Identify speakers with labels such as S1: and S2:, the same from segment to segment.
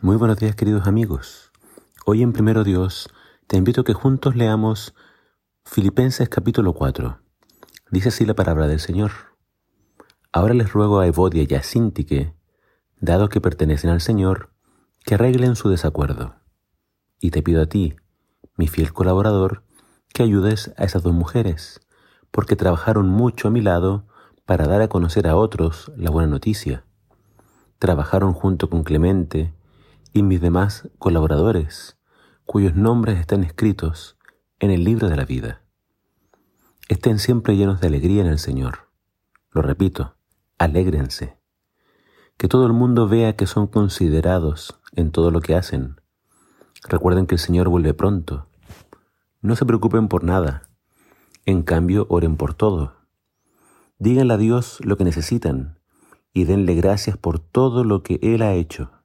S1: Muy buenos días queridos amigos. Hoy en Primero Dios te invito a que juntos leamos Filipenses capítulo 4. Dice así la palabra del Señor. Ahora les ruego a Evodia y a Sintique, dado que pertenecen al Señor, que arreglen su desacuerdo. Y te pido a ti, mi fiel colaborador, que ayudes a esas dos mujeres, porque trabajaron mucho a mi lado para dar a conocer a otros la buena noticia. Trabajaron junto con Clemente, y mis demás colaboradores, cuyos nombres están escritos en el libro de la vida. Estén siempre llenos de alegría en el Señor. Lo repito, alégrense. Que todo el mundo vea que son considerados en todo lo que hacen. Recuerden que el Señor vuelve pronto. No se preocupen por nada. En cambio, oren por todo. Díganle a Dios lo que necesitan y denle gracias por todo lo que Él ha hecho.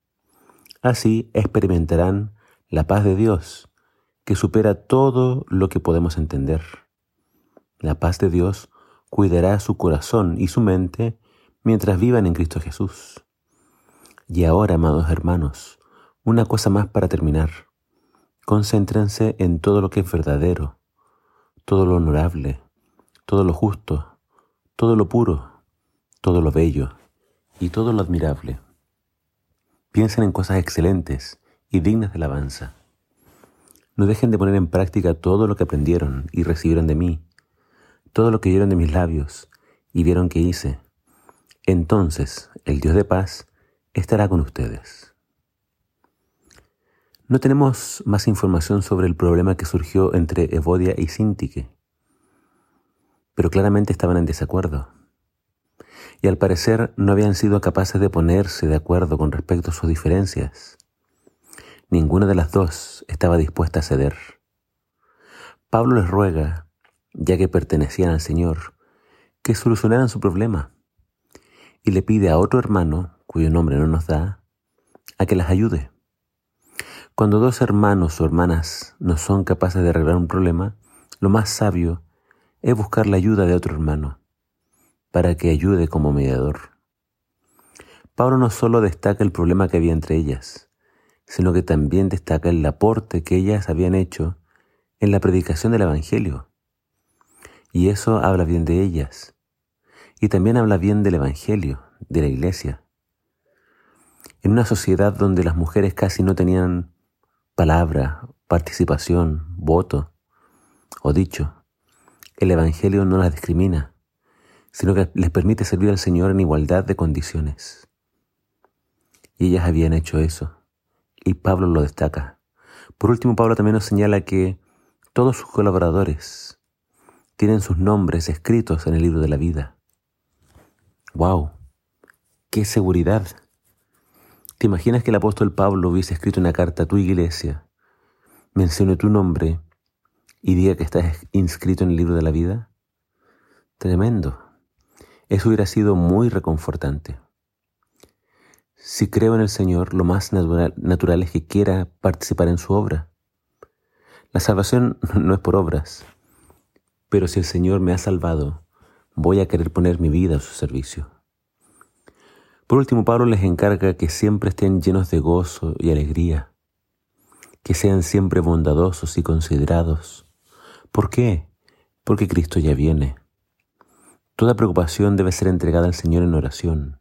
S1: Así experimentarán la paz de Dios, que supera todo lo que podemos entender. La paz de Dios cuidará su corazón y su mente mientras vivan en Cristo Jesús. Y ahora, amados hermanos, una cosa más para terminar. Concéntrense en todo lo que es verdadero, todo lo honorable, todo lo justo, todo lo puro, todo lo bello y todo lo admirable. Piensen en cosas excelentes y dignas de alabanza. No dejen de poner en práctica todo lo que aprendieron y recibieron de mí, todo lo que oyeron de mis labios y vieron que hice. Entonces el Dios de paz estará con ustedes. No tenemos más información sobre el problema que surgió entre Evodia y Sintique, pero claramente estaban en desacuerdo y al parecer no habían sido capaces de ponerse de acuerdo con respecto a sus diferencias. Ninguna de las dos estaba dispuesta a ceder. Pablo les ruega, ya que pertenecían al Señor, que solucionaran su problema y le pide a otro hermano, cuyo nombre no nos da, a que las ayude. Cuando dos hermanos o hermanas no son capaces de arreglar un problema, lo más sabio es buscar la ayuda de otro hermano para que ayude como mediador. Pablo no solo destaca el problema que había entre ellas, sino que también destaca el aporte que ellas habían hecho en la predicación del Evangelio. Y eso habla bien de ellas. Y también habla bien del Evangelio, de la iglesia. En una sociedad donde las mujeres casi no tenían palabra, participación, voto o dicho, el Evangelio no las discrimina sino que les permite servir al Señor en igualdad de condiciones. Y ellas habían hecho eso, y Pablo lo destaca. Por último, Pablo también nos señala que todos sus colaboradores tienen sus nombres escritos en el libro de la vida. ¡Wow! ¡Qué seguridad! ¿Te imaginas que el apóstol Pablo hubiese escrito una carta a tu iglesia, mencione tu nombre y diga que estás inscrito en el libro de la vida? Tremendo. Eso hubiera sido muy reconfortante. Si creo en el Señor, lo más natural, es que quiera participar en su obra. La salvación no es por obras, pero si el Señor me ha salvado, voy a querer poner mi vida a su servicio. Por último, Pablo les encarga que siempre estén llenos de gozo y alegría, que sean siempre bondadosos y considerados. ¿Por qué? Porque Cristo ya viene. Toda preocupación debe ser entregada al Señor en oración.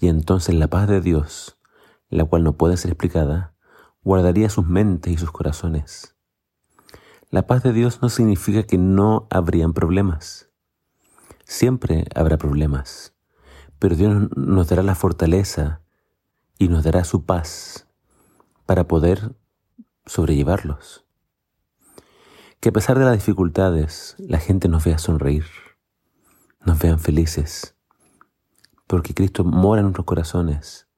S1: Y entonces la paz de Dios, la cual no puede ser explicada, guardaría sus mentes y sus corazones. La paz de Dios no significa que no habrían problemas. Siempre habrá problemas, pero Dios nos dará la fortaleza y nos dará su paz para poder sobrellevarlos. Que a pesar de las dificultades, la gente nos vea sonreír nos vean felices, porque Cristo mora en nuestros corazones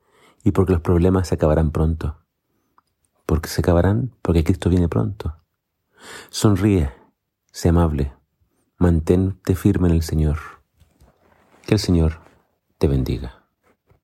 S1: y porque los problemas se acabarán pronto. Porque se acabarán porque Cristo viene pronto. Sonríe, sé amable, mantente firme en el Señor. Que el Señor te bendiga.